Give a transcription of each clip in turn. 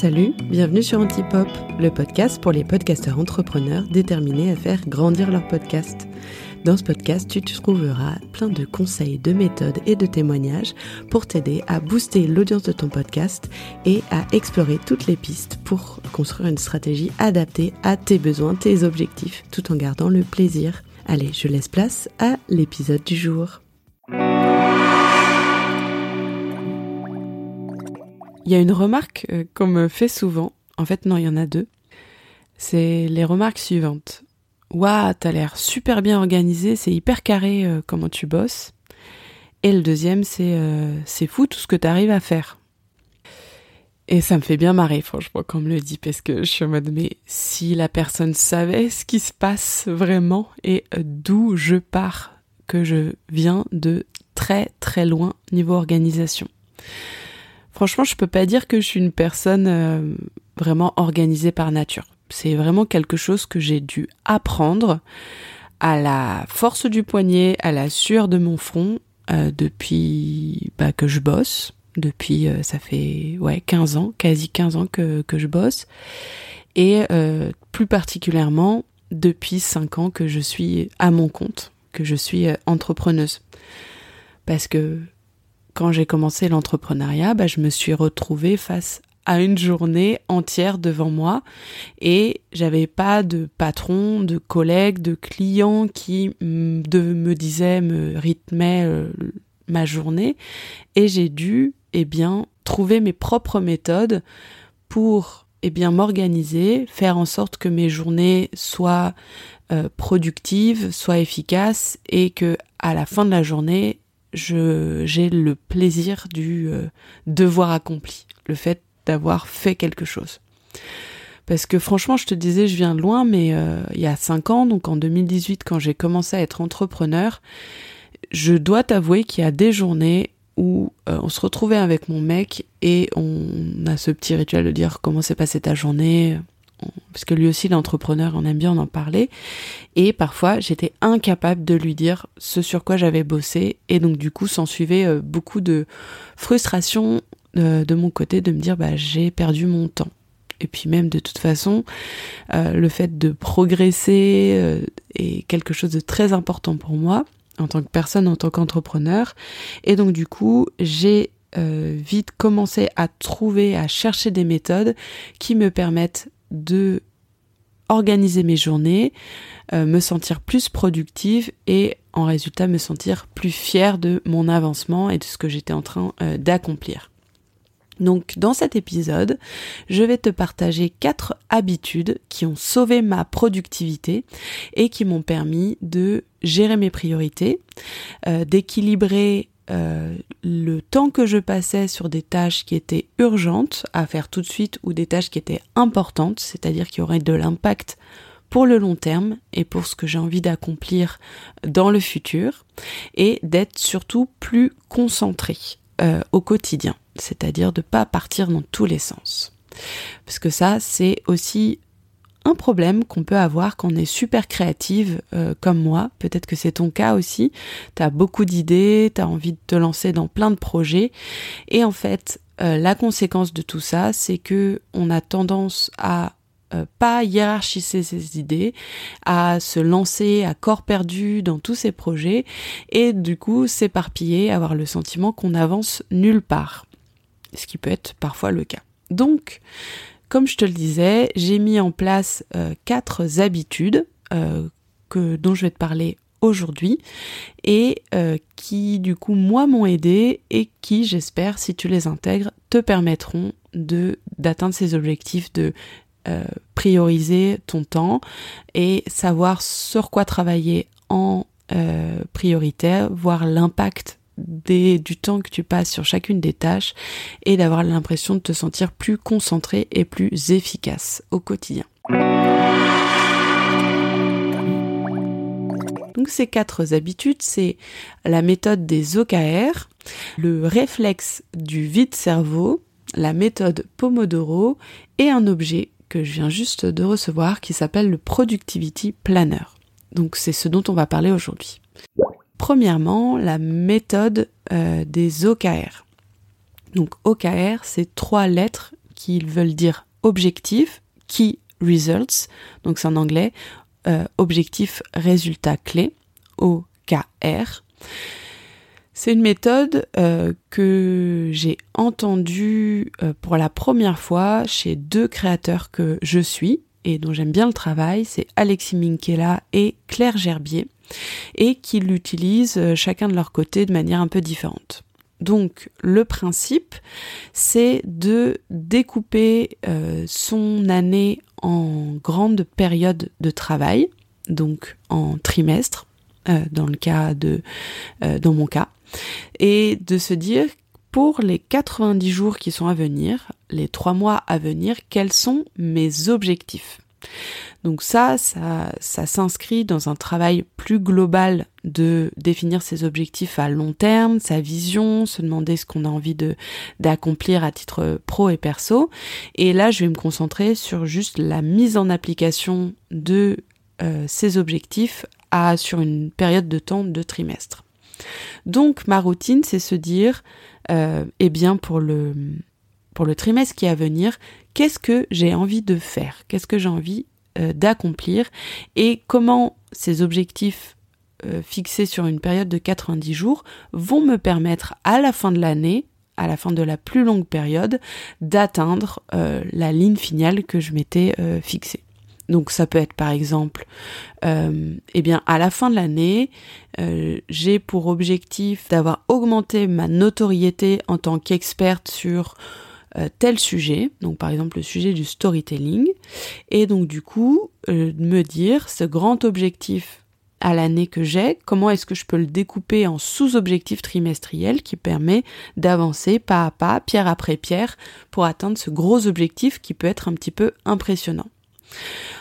Salut, bienvenue sur Antipop, le podcast pour les podcasteurs entrepreneurs déterminés à faire grandir leur podcast. Dans ce podcast, tu trouveras plein de conseils, de méthodes et de témoignages pour t'aider à booster l'audience de ton podcast et à explorer toutes les pistes pour construire une stratégie adaptée à tes besoins, tes objectifs, tout en gardant le plaisir. Allez, je laisse place à l'épisode du jour. Il y a une remarque euh, qu'on me fait souvent. En fait, non, il y en a deux. C'est les remarques suivantes. Waouh, t'as l'air super bien organisé, c'est hyper carré euh, comment tu bosses. Et le deuxième, c'est euh, c'est fou tout ce que t'arrives à faire. Et ça me fait bien marrer, franchement, quand on me le dit, parce que je suis en mode, mais si la personne savait ce qui se passe vraiment et d'où je pars, que je viens de très très loin niveau organisation. Franchement, je peux pas dire que je suis une personne euh, vraiment organisée par nature. C'est vraiment quelque chose que j'ai dû apprendre à la force du poignet, à la sueur de mon front euh, depuis bah, que je bosse. Depuis, euh, ça fait ouais 15 ans, quasi 15 ans que, que je bosse. Et plus particulièrement depuis 5 ans que je suis à mon compte, que je suis entrepreneuse. Parce que quand j'ai commencé l'entrepreneuriat, bah, je me suis retrouvée face à une journée entière devant moi et j'avais pas de patron, de collègues, de clients qui me disaient, me rythmaient euh, ma journée et j'ai dû eh bien trouver mes propres méthodes pour eh bien m'organiser, faire en sorte que mes journées soient euh, productives, soient efficaces et que à la fin de la journée, j'ai le plaisir du euh, devoir accompli, le fait d'avoir fait quelque chose. Parce que franchement, je te disais, je viens de loin, mais euh, il y a cinq ans, donc en 2018, quand j'ai commencé à être entrepreneur, je dois t'avouer qu'il y a des journées où euh, on se retrouvait avec mon mec et on a ce petit rituel de dire comment s'est passée ta journée, parce que lui aussi l'entrepreneur, on aime bien en parler, et parfois j'étais incapable de lui dire ce sur quoi j'avais bossé, et donc du coup s'en suivait euh, beaucoup de frustration euh, de mon côté de me dire bah j'ai perdu mon temps. Et puis même de toute façon, euh, le fait de progresser est quelque chose de très important pour moi en tant que personne, en tant qu'entrepreneur. Et donc du coup, j'ai vite commencé à trouver, à chercher des méthodes qui me permettent de organiser mes journées, euh, me sentir plus productive et en résultat me sentir plus fière de mon avancement et de ce que j'étais en train euh, d'accomplir. Donc dans cet épisode, je vais te partager quatre habitudes qui ont sauvé ma productivité et qui m'ont permis de gérer mes priorités, euh, d'équilibrer le temps que je passais sur des tâches qui étaient urgentes à faire tout de suite ou des tâches qui étaient importantes, c'est-à-dire qui auraient de l'impact pour le long terme et pour ce que j'ai envie d'accomplir dans le futur, et d'être surtout plus concentré euh, au quotidien, c'est-à-dire de pas partir dans tous les sens. Parce que ça, c'est aussi un problème qu'on peut avoir quand on est super créative euh, comme moi. Peut-être que c'est ton cas aussi. Tu beaucoup d'idées, tu envie de te lancer dans plein de projets. Et en fait, euh, la conséquence de tout ça, c'est que on a tendance à euh, pas hiérarchiser ses idées, à se lancer à corps perdu dans tous ces projets et du coup s'éparpiller, avoir le sentiment qu'on avance nulle part. Ce qui peut être parfois le cas. Donc, comme je te le disais, j'ai mis en place euh, quatre habitudes euh, que, dont je vais te parler aujourd'hui et euh, qui du coup moi m'ont aidé et qui j'espère si tu les intègres te permettront de d'atteindre ces objectifs de prioriser ton temps et savoir sur quoi travailler en prioritaire, voir l'impact du temps que tu passes sur chacune des tâches et d'avoir l'impression de te sentir plus concentré et plus efficace au quotidien. Donc ces quatre habitudes, c'est la méthode des OKR, le réflexe du vide cerveau, la méthode Pomodoro et un objet que je viens juste de recevoir qui s'appelle le Productivity Planner. Donc c'est ce dont on va parler aujourd'hui. Premièrement, la méthode euh, des OKR. Donc OKR, c'est trois lettres qui veulent dire objectif, key results, donc c'est en anglais, euh, objectif résultat clé, OKR. C'est une méthode euh, que j'ai entendue pour la première fois chez deux créateurs que je suis et dont j'aime bien le travail, c'est Alexis Minkela et Claire Gerbier, et qui l'utilisent euh, chacun de leur côté de manière un peu différente. Donc le principe, c'est de découper son année en grandes périodes de travail, donc en trimestre, dans le cas de, dans mon cas, et de se dire pour les 90 jours qui sont à venir, les 3 mois à venir, quels sont mes objectifs? Donc ça, ça, ça s'inscrit dans un travail plus global de définir ses objectifs à long terme, sa vision, se demander ce qu'on a envie de d'accomplir à titre pro et perso. Et là, je vais me concentrer sur juste la mise en application de euh, ces objectifs sur une période de temps de trimestre. Donc ma routine, c'est se dire, euh, eh bien pour le pour le trimestre qui est à venir, qu'est-ce que j'ai envie de faire, qu'est-ce que j'ai envie euh, d'accomplir? Et comment ces objectifs euh, fixés sur une période de 90 jours vont me permettre à la fin de l'année à la fin de la plus longue période d'atteindre la ligne finale que je m'étais fixée. Donc ça peut être par exemple, euh, eh bien à la fin de l'année, euh, j'ai pour objectif d'avoir augmenté ma notoriété en tant qu'experte sur euh, tel sujet, donc par exemple le sujet du storytelling, et donc du coup me dire ce grand objectif à l'année que j'ai, comment est-ce que je peux le découper en sous-objectifs trimestriels qui permet d'avancer pas à pas, pierre après pierre, pour atteindre ce gros objectif qui peut être un petit peu impressionnant.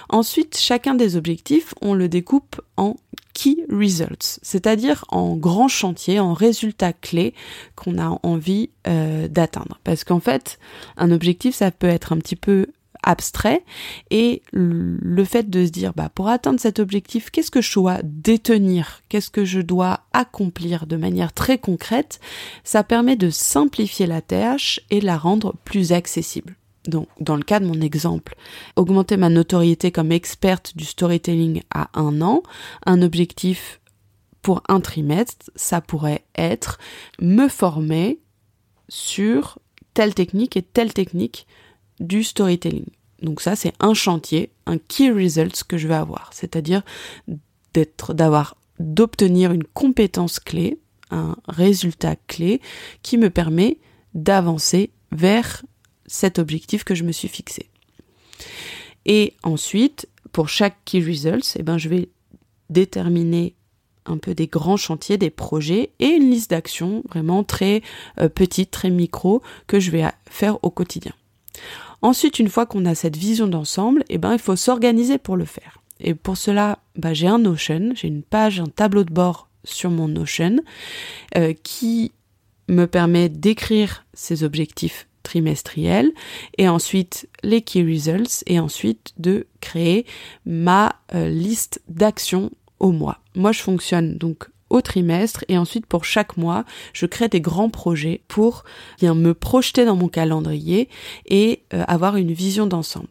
Ensuite, chacun des objectifs, on le découpe en key results, c'est-à-dire en grands chantiers, en résultats clés qu'on a envie euh, d'atteindre. Parce qu'en fait, un objectif, ça peut être un petit peu abstrait et le fait de se dire bah pour atteindre cet objectif qu'est-ce que je dois détenir qu'est-ce que je dois accomplir de manière très concrète ça permet de simplifier la tâche et la rendre plus accessible donc, dans le cas de mon exemple, augmenter ma notoriété comme experte du storytelling à un an, un objectif pour un trimestre, ça pourrait être me former sur telle technique et telle technique du storytelling. Donc ça, c'est un chantier, un key results que je vais avoir, c'est-à-dire d'obtenir une compétence clé, un résultat clé qui me permet d'avancer vers cet objectif que je me suis fixé. Et ensuite, pour chaque key results, eh ben, je vais déterminer un peu des grands chantiers, des projets et une liste d'actions vraiment très euh, petite, très micro que je vais faire au quotidien. Ensuite, une fois qu'on a cette vision d'ensemble, eh ben, il faut s'organiser pour le faire. Et pour cela, bah, j'ai un Notion, j'ai une page, un tableau de bord sur mon Notion euh, qui me permet d'écrire ces objectifs trimestriel et ensuite les key results et ensuite de créer ma euh, liste d'actions au mois. Moi je fonctionne donc au trimestre et ensuite pour chaque mois, je crée des grands projets pour bien me projeter dans mon calendrier et euh, avoir une vision d'ensemble.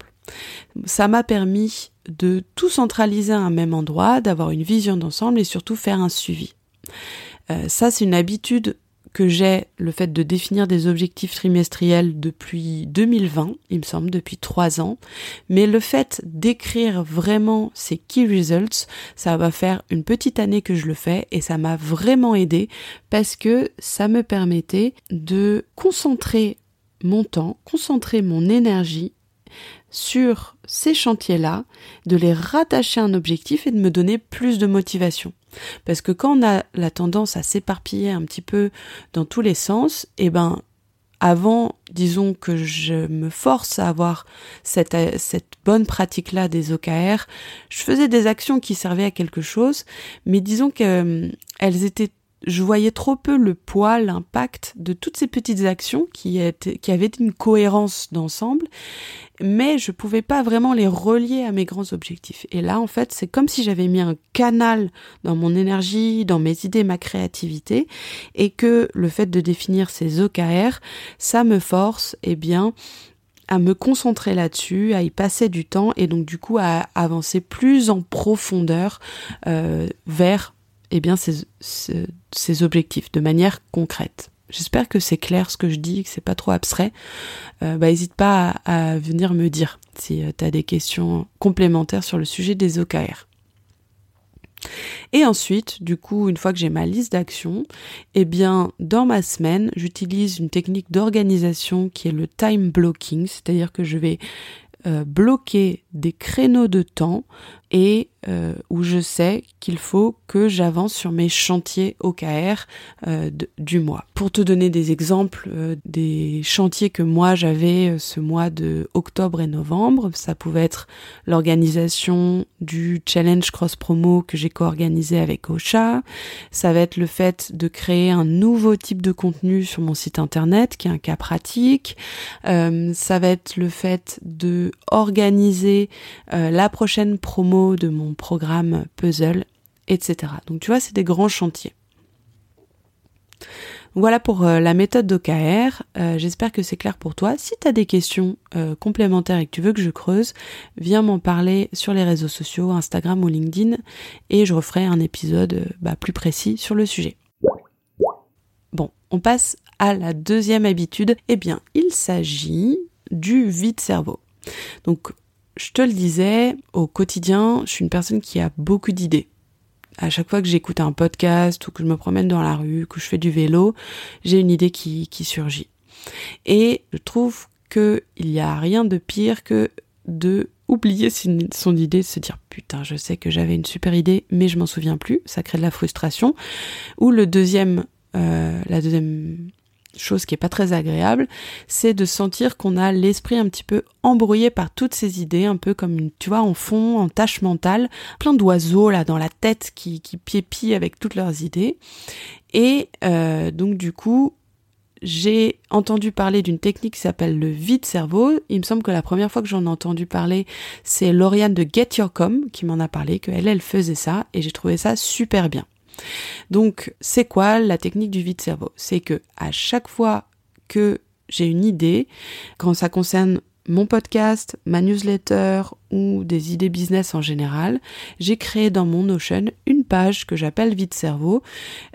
Ça m'a permis de tout centraliser à un même endroit, d'avoir une vision d'ensemble et surtout faire un suivi. Euh, ça, c'est une habitude j'ai le fait de définir des objectifs trimestriels depuis 2020, il me semble, depuis trois ans. Mais le fait d'écrire vraiment ces key results, ça va faire une petite année que je le fais et ça m'a vraiment aidé parce que ça me permettait de concentrer mon temps, concentrer mon énergie sur ces chantiers-là, de les rattacher à un objectif et de me donner plus de motivation. Parce que quand on a la tendance à s'éparpiller un petit peu dans tous les sens, eh ben, avant, disons que je me force à avoir cette, cette bonne pratique-là des OKR, je faisais des actions qui servaient à quelque chose, mais disons qu'elles étaient je voyais trop peu le poids, l'impact de toutes ces petites actions qui, avaient une cohérence d'ensemble, mais je pouvais pas vraiment les relier à mes grands objectifs. Et là, en fait, c'est comme si j'avais mis un canal dans mon énergie, dans mes idées, ma créativité, et que le fait de définir ces OKR, ça me force, eh bien, à me concentrer là-dessus, à y passer du temps et donc du coup à avancer plus en profondeur euh, vers eh bien, ces, ces, objectifs de manière concrète. J'espère que c'est clair ce que je dis, que c'est pas trop abstrait. Euh, bah, n'hésite pas à, à, venir me dire si euh, tu as des questions complémentaires sur le sujet des OKR. Et ensuite, du coup, une fois que j'ai ma liste d'actions, eh bien, dans ma semaine, j'utilise une technique d'organisation qui est le time blocking, c'est-à-dire que je vais euh, bloquer des créneaux de temps et euh, où je sais qu'il faut que j'avance sur mes chantiers OKR euh, du mois. Pour te donner des exemples des chantiers que moi j'avais ce mois de octobre et novembre, ça pouvait être l'organisation du challenge cross promo que j'ai co-organisé avec Ocha, ça va être le fait de créer un nouveau type de contenu sur mon site internet qui est un cas pratique, ça va être le fait de organiser euh, la prochaine promo de mon programme puzzle, etc. Donc tu vois, c'est des grands chantiers. Voilà pour euh, la méthode d'OKR. Euh, j'espère que c'est clair pour toi. Si tu as des questions complémentaires et que tu veux que je creuse, viens m'en parler sur les réseaux sociaux, Instagram ou LinkedIn, et je referai un épisode bah, plus précis sur le sujet. Bon, on passe à la deuxième habitude. Eh bien, il s'agit du vide-cerveau. Donc, je te le disais, au quotidien, je suis une personne qui a beaucoup d'idées. À chaque fois que j'écoute un podcast ou que je me promène dans la rue, que je fais du vélo, j'ai une idée qui, qui surgit. Et je trouve qu'il n'y a rien de pire que de oublier son idée, de se dire putain, je sais que j'avais une super idée, mais je m'en souviens plus. Ça crée de la frustration. Ou le deuxième, euh, la deuxième chose qui est pas très agréable, c'est de sentir qu'on a l'esprit un petit peu embrouillé par toutes ces idées, un peu comme tu vois, en fond, en tâche mentale, plein d'oiseaux là dans la tête qui, qui avec toutes leurs idées. Et euh, donc du coup, j'ai entendu parler d'une technique qui s'appelle le vide cerveau. Il me semble que la première fois que j'en ai entendu parler, c'est Lauriane de Get Your Com qui m'en a parlé, qu'elle, elle faisait ça, et j'ai trouvé ça super bien. Donc, c'est quoi la technique du vide cerveau? C'est que à chaque fois que j'ai une idée, quand ça concerne mon podcast, ma newsletter ou des idées business en général, j'ai créé dans mon Notion une page que j'appelle Vide Cerveau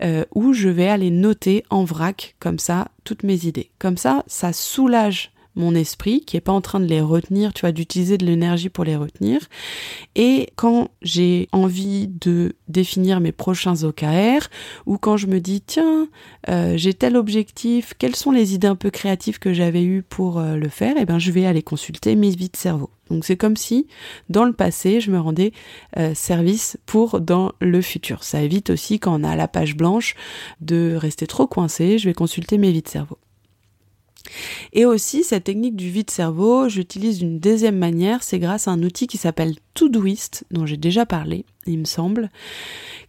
euh, où je vais aller noter en vrac comme ça toutes mes idées. Comme ça, ça soulage mon esprit qui est pas en train de les retenir, tu vois, d'utiliser de l'énergie pour les retenir. Et quand j'ai envie de définir mes prochains OKR ou quand je me dis tiens, euh, j'ai tel objectif, quelles sont les idées un peu créatives que j'avais eues pour euh, le faire, et eh ben je vais aller consulter mes vides cerveau. Donc c'est comme si dans le passé je me rendais euh, service pour dans le futur. Ça évite aussi quand on a la page blanche de rester trop coincé. Je vais consulter mes vides cerveau. Et aussi, cette technique du vide cerveau, j'utilise d'une deuxième manière, c'est grâce à un outil qui s'appelle Todoist, dont j'ai déjà parlé, il me semble,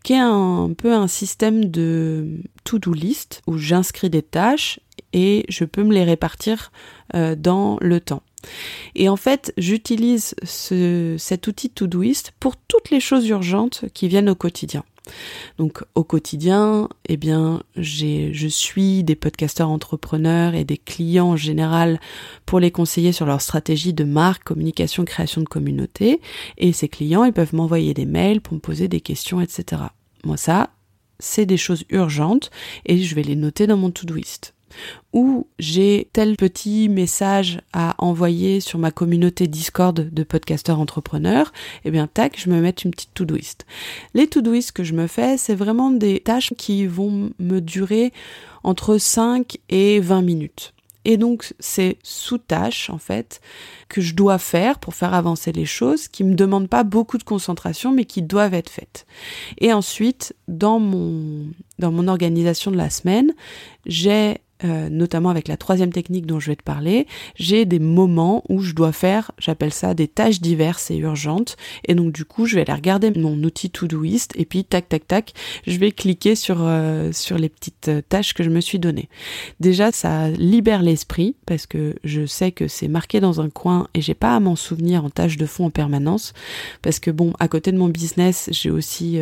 qui est un, peu un système de to-do list où j'inscris des tâches et je peux me les répartir euh, dans le temps. Et en fait, j'utilise cet outil Todoist pour toutes les choses urgentes qui viennent au quotidien. Donc au quotidien, eh bien, je suis des podcasteurs entrepreneurs et des clients en général pour les conseiller sur leur stratégie de marque, communication, création de communauté. Et ces clients, ils peuvent m'envoyer des mails pour me poser des questions, etc. Moi, ça, c'est des choses urgentes et je vais les noter dans mon Todoist ou j'ai tel petit message à envoyer sur ma communauté Discord de podcasteurs entrepreneurs, eh bien tac, je me mets une petite to-doist. Les to-doist que je me fais, c'est vraiment des tâches qui vont me durer entre 5 et 20 minutes. Et donc, c'est sous tâches, en fait, que je dois faire pour faire avancer les choses, qui me demandent pas beaucoup de concentration, mais qui doivent être faites. Et ensuite, dans mon organisation de la semaine, j'ai euh, notamment avec la troisième technique dont je vais te parler, j'ai des moments où je dois faire, j'appelle ça des tâches diverses et urgentes, et donc du coup je vais aller regarder mon outil Todoist et puis tac tac tac, je vais cliquer sur euh, sur les petites euh, tâches que je me suis données. Déjà ça libère l'esprit parce que je sais que c'est marqué dans un coin et j'ai pas à m'en souvenir en tâche de fond en permanence parce que bon à côté de mon business j'ai aussi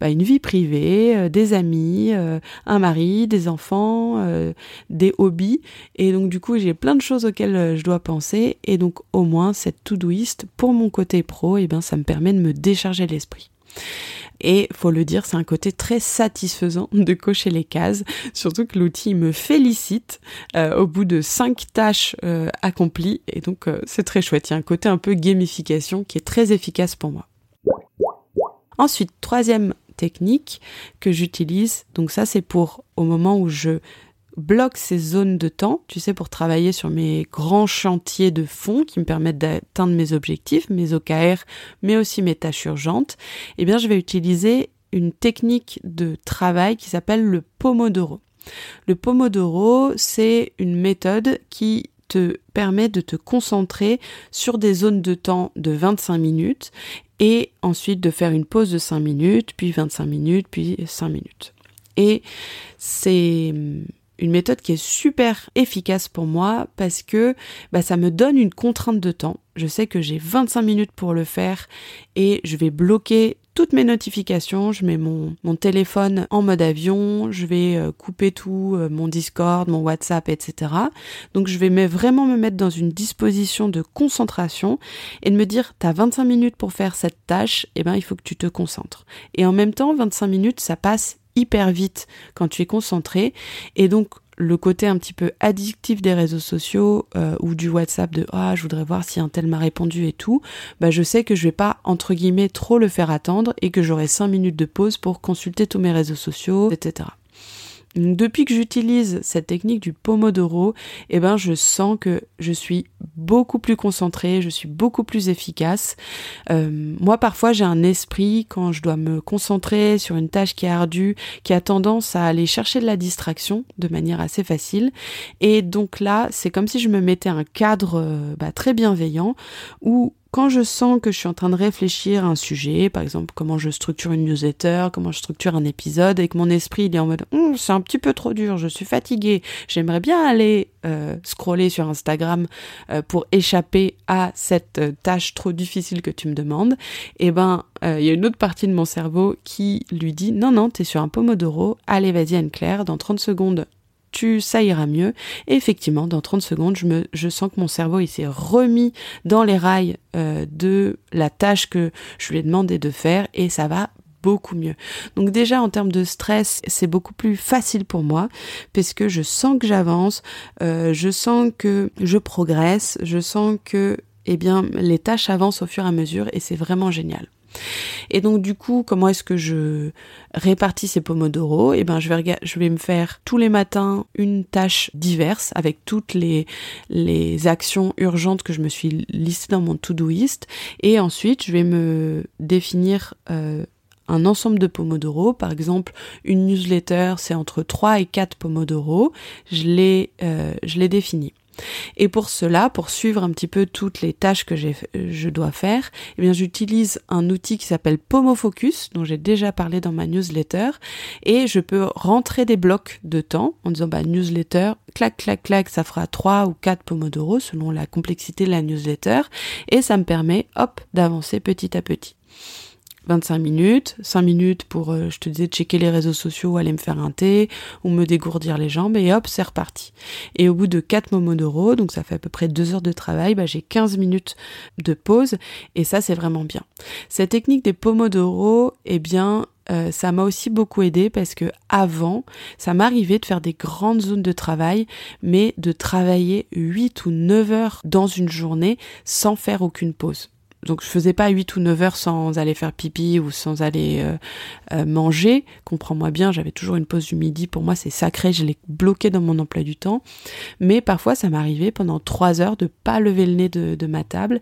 bah, une vie privée, des amis, un mari, des enfants des hobbies et donc du coup j'ai plein de choses auxquelles euh, je dois penser et donc au moins cette to-doist pour mon côté pro, et eh bien ça me permet de me décharger l'esprit. Et faut le dire, c'est un côté très satisfaisant de cocher les cases, surtout que l'outil me félicite euh, au bout de cinq tâches euh, accomplies, et donc c'est très chouette. Il y a un côté un peu gamification qui est très efficace pour moi. Ensuite, troisième technique que j'utilise, donc ça c'est pour au moment où je bloque ces zones de temps, tu sais, pour travailler sur mes grands chantiers de fond qui me permettent d'atteindre mes objectifs, mes OKR, mais aussi mes tâches urgentes, eh bien, je vais utiliser une technique de travail qui s'appelle le Pomodoro. Le Pomodoro, c'est une méthode qui te permet de te concentrer sur des zones de temps de 25 minutes et ensuite de faire une pause de 5 minutes, puis 25 minutes, puis 5 minutes. Et c'est une méthode qui est super efficace pour moi parce que bah, ça me donne une contrainte de temps. Je sais que j'ai 25 minutes pour le faire et je vais bloquer toutes mes notifications, je mets mon, téléphone en mode avion, je vais euh, couper tout, euh, mon Discord, mon WhatsApp, etc. Donc je vais vraiment me mettre dans une disposition de concentration et de me dire, t'as 25 minutes pour faire cette tâche, et eh ben il faut que tu te concentres. Et en même temps, 25 minutes, ça passe hyper vite quand tu es concentré. Et donc, le côté un petit peu addictif des réseaux sociaux euh, ou du WhatsApp de ah je voudrais voir si un tel m'a répondu et tout, bah je sais que je vais pas entre guillemets trop le faire attendre et que j'aurai 5 minutes de pause pour consulter tous mes réseaux sociaux, etc depuis que j'utilise cette technique du Pomodoro, eh ben, je sens que je suis beaucoup plus concentrée, je suis beaucoup plus efficace. Euh, moi, parfois, j'ai un esprit quand je dois me concentrer sur une tâche qui est ardue, qui a tendance à aller chercher de la distraction de manière assez facile. Et donc là, c'est comme si je me mettais un cadre euh, bah, très bienveillant où quand je sens que je suis en train de réfléchir à un sujet, par exemple comment je structure une newsletter, comment je structure un épisode, et que mon esprit il est en mode hum, c'est un petit peu trop dur, je suis fatigué, j'aimerais bien aller euh, scroller sur Instagram euh, pour échapper à cette euh, tâche trop difficile que tu me demandes, et eh ben il y a une autre partie de mon cerveau qui lui dit non non t'es sur un pomodoro, allez vas-y Anne-Claire, dans 30 secondes tu, ça ira mieux. Et effectivement, dans 30 secondes, je, me, je sens que mon cerveau, il s'est remis dans les rails euh, de la tâche que je lui ai demandé de faire et ça va beaucoup mieux. Donc déjà en termes de stress, c'est beaucoup plus facile pour moi parce que je sens que j'avance, euh, je sens que je progresse, je sens que eh bien les tâches avancent au fur et à mesure et c'est vraiment génial. Et donc du coup, comment est-ce que je répartis ces pomodoro? Eh ben, je vais me faire tous les matins une tâche diverse avec toutes les actions urgentes que je me suis listées dans mon to-doist, et ensuite je vais me définir euh, un ensemble de pomodoro. Par exemple, une newsletter, c'est entre 3 et 4 pomodoro. Je l'ai, euh, je. Et pour cela, pour suivre un petit peu toutes les tâches que je dois faire, eh bien, j'utilise un outil qui s'appelle Pomofocus, dont j'ai déjà parlé dans ma newsletter, et je peux rentrer des blocs de temps en disant, bah, newsletter, clac, clac, clac, ça fera 3 ou 4 pomodoro selon la complexité de la newsletter, et ça me permet, hop, d'avancer petit à petit. 25 minutes, 5 minutes pour, euh, je te disais, checker les réseaux sociaux, aller me faire un thé ou me dégourdir les jambes et hop, c'est reparti. Et au bout de 4 momodoro, donc ça fait à peu près 2 heures de travail, bah, j'ai 15 minutes de pause et ça c'est vraiment bien. Cette technique des pomodoro, eh bien, euh, ça m'a aussi beaucoup aidé parce que avant, ça m'arrivait de faire des grandes zones de travail, mais de travailler 8 ou 9 heures dans une journée sans faire aucune pause donc je faisais pas 8 ou 9 heures sans aller faire pipi ou sans aller euh, euh, manger. Comprends-moi bien, j'avais toujours une pause du midi. Pour moi, c'est sacré, je l'ai bloqué dans mon emploi du temps. Mais parfois, ça m'arrivait pendant 3 heures de pas lever le nez de, ma table.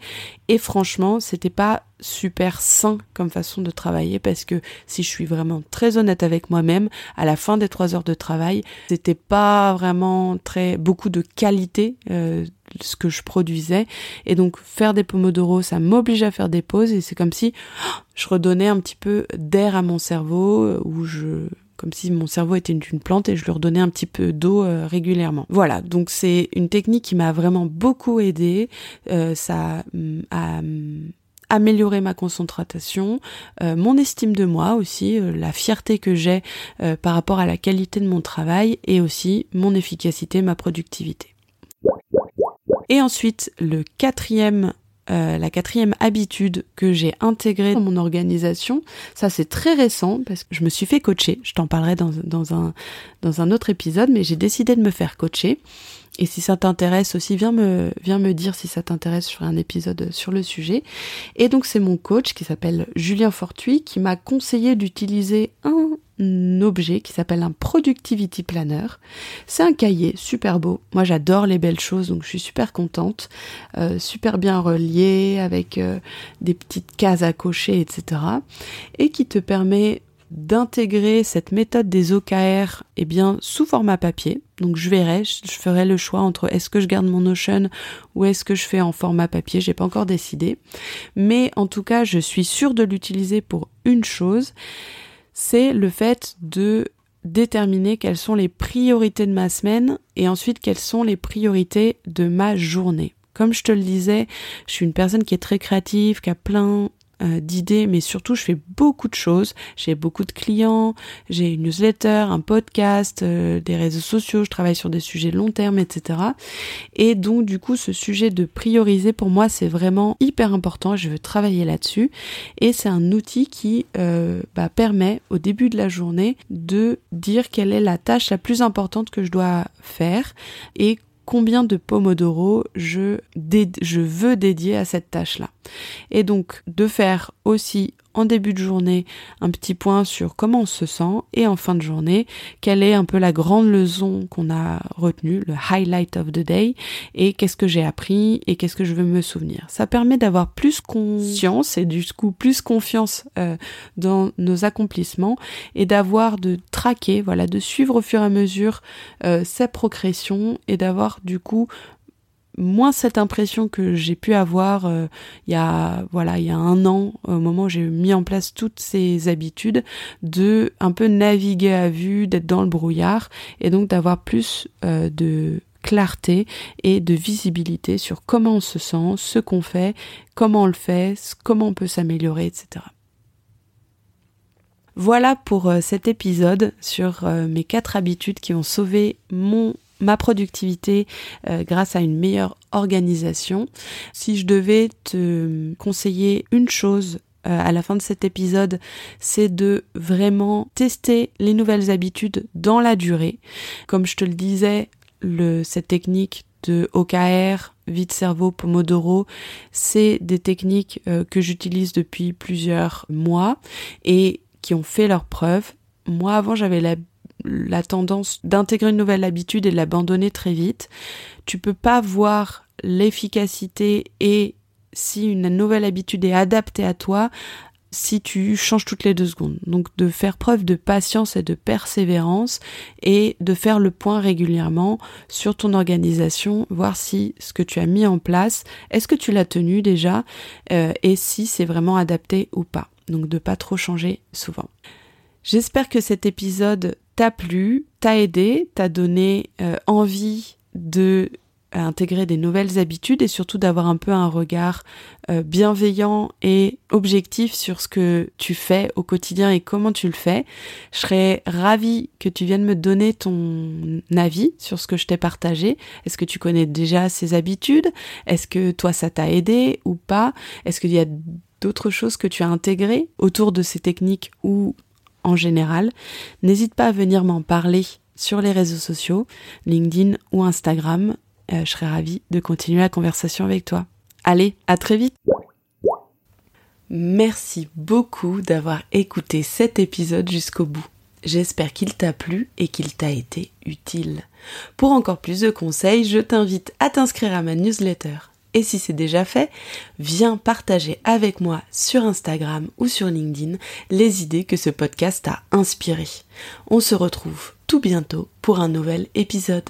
Et franchement, c'était pas super sain comme façon de travailler parce que si je suis vraiment très honnête avec moi-même, à la fin des trois heures de travail, c'était pas vraiment très beaucoup de qualité euh, ce que je produisais et donc faire des pomodoro ça m'oblige à faire des pauses et c'est comme si je redonnais un petit peu d'air à mon cerveau euh, où je comme si mon cerveau était une, plante et je lui redonnais un petit peu d'eau euh, régulièrement. Voilà, donc c'est une technique qui m'a vraiment beaucoup aidé. ça mm, a mm, améliorer ma concentration, euh, mon estime de moi aussi, euh, la fierté que j'ai euh, par rapport à la qualité de mon travail et aussi mon efficacité, ma productivité. Et ensuite, quatrième la quatrième habitude que j'ai intégrée dans mon organisation, ça c'est très récent parce que je me suis fait coacher, je t'en parlerai dans, un, autre épisode, mais j'ai décidé de me faire coacher. Et si ça t'intéresse aussi, viens me, viens me dire si ça t'intéresse sur un épisode sur le sujet. Et donc c'est mon coach qui s'appelle Julien Fortuit qui m'a conseillé d'utiliser un objet qui s'appelle un Productivity Planner. C'est un cahier super beau. Moi j'adore les belles choses donc je suis super contente. Euh, super bien relié avec euh, des petites cases à cocher etc. Et qui te permet d'intégrer cette méthode des OKR eh bien, sous format papier. Donc je verrai, je ferai le choix entre est-ce que je garde mon Notion ou est-ce que je fais en format papier, j'ai pas encore décidé. Mais en tout cas, je suis sûre de l'utiliser pour une chose, c'est le fait de déterminer quelles sont les priorités de ma semaine et ensuite quelles sont les priorités de ma journée. Comme je te le disais, je suis une personne qui est très créative, qui a plein d'idées, mais surtout je fais beaucoup de choses. J'ai beaucoup de clients, j'ai une newsletter, un podcast, euh, des réseaux sociaux, je travaille sur des sujets long terme, etc. Et donc du coup ce sujet de prioriser pour moi c'est vraiment hyper important, je veux travailler là-dessus. Et c'est un outil qui euh, bah, permet au début de la journée de dire quelle est la tâche la plus importante que je dois faire et combien de pomodoro je, je veux dédier à cette tâche-là. Et donc de faire aussi en début de journée un petit point sur comment on se sent et en fin de journée quelle est un peu la grande leçon qu'on a retenue, le highlight of the day et qu'est-ce que j'ai appris et qu'est-ce que je veux me souvenir. Ça permet d'avoir plus conscience et du coup plus confiance euh, dans nos accomplissements et d'avoir de traquer, voilà, de suivre au fur et à mesure euh, ces progressions et d'avoir du coup moins cette impression que j'ai pu avoir euh, il y a voilà il y a un an au moment où j'ai mis en place toutes ces habitudes de un peu naviguer à vue d'être dans le brouillard et donc d'avoir plus euh, de clarté et de visibilité sur comment on se sent, ce qu'on fait, comment on le fait, comment on peut s'améliorer, etc. Voilà pour euh, cet épisode sur mes quatre habitudes qui ont sauvé mon ma productivité euh, grâce à une meilleure organisation. Si je devais te conseiller une chose euh, à la fin de cet épisode, c'est de vraiment tester les nouvelles habitudes dans la durée. Comme je te le disais, cette technique de OKR, vide cerveau, Pomodoro, c'est des techniques euh, que j'utilise depuis plusieurs mois et qui ont fait leurs preuves. Moi avant j'avais la la tendance d'intégrer une nouvelle habitude et de l'abandonner très vite. Tu peux pas voir l'efficacité et si une nouvelle habitude est adaptée à toi si tu changes toutes les deux secondes. Donc de faire preuve de patience et de persévérance et de faire le point régulièrement sur ton organisation, voir si ce que tu as mis en place, est-ce que tu l'as tenu déjà euh, et si c'est vraiment adapté ou pas. Donc de pas trop changer souvent. J'espère que cet épisode t'a plu, t'a aidé, t'a donné euh, envie de euh, intégrer des nouvelles habitudes et surtout d'avoir un peu un regard euh, bienveillant et objectif sur ce que tu fais au quotidien et comment tu le fais. Je serais ravie que tu viennes me donner ton avis sur ce que je t'ai partagé. Est-ce que tu connais déjà ces habitudes? Est-ce que toi ça t'a aidé ou pas? Est-ce qu'il y a d'autres choses que tu as intégrées autour de ces techniques ou en général, n'hésite pas à venir m'en parler sur les réseaux sociaux, LinkedIn ou Instagram. Euh, je serais ravie de continuer la conversation avec toi. Allez, à très vite Merci beaucoup d'avoir écouté cet épisode jusqu'au bout. J'espère qu'il t'a plu et qu'il t'a été utile. Pour encore plus de conseils, je t'invite à t'inscrire à ma newsletter et si c'est déjà fait, viens partager avec moi sur Instagram ou sur LinkedIn les idées que ce podcast a inspirées. On se retrouve tout bientôt pour un nouvel épisode.